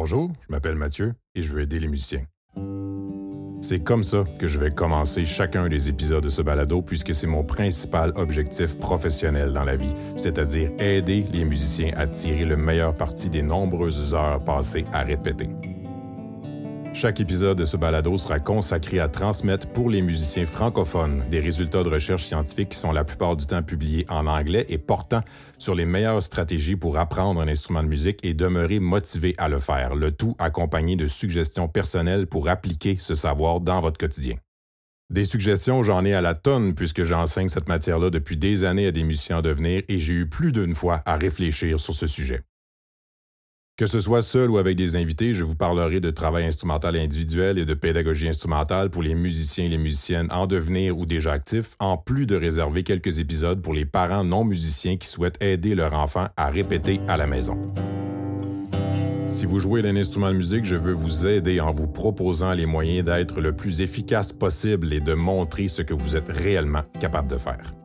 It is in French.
Bonjour, je m'appelle Mathieu et je veux aider les musiciens. C'est comme ça que je vais commencer chacun des épisodes de ce balado puisque c'est mon principal objectif professionnel dans la vie, c'est-à-dire aider les musiciens à tirer le meilleur parti des nombreuses heures passées à répéter. Chaque épisode de ce balado sera consacré à transmettre pour les musiciens francophones des résultats de recherche scientifique qui sont la plupart du temps publiés en anglais et portant sur les meilleures stratégies pour apprendre un instrument de musique et demeurer motivé à le faire, le tout accompagné de suggestions personnelles pour appliquer ce savoir dans votre quotidien. Des suggestions, j'en ai à la tonne puisque j'enseigne cette matière-là depuis des années à des musiciens en devenir et j'ai eu plus d'une fois à réfléchir sur ce sujet. Que ce soit seul ou avec des invités, je vous parlerai de travail instrumental individuel et de pédagogie instrumentale pour les musiciens et les musiciennes en devenir ou déjà actifs, en plus de réserver quelques épisodes pour les parents non musiciens qui souhaitent aider leur enfant à répéter à la maison. Si vous jouez d'un instrument de musique, je veux vous aider en vous proposant les moyens d'être le plus efficace possible et de montrer ce que vous êtes réellement capable de faire.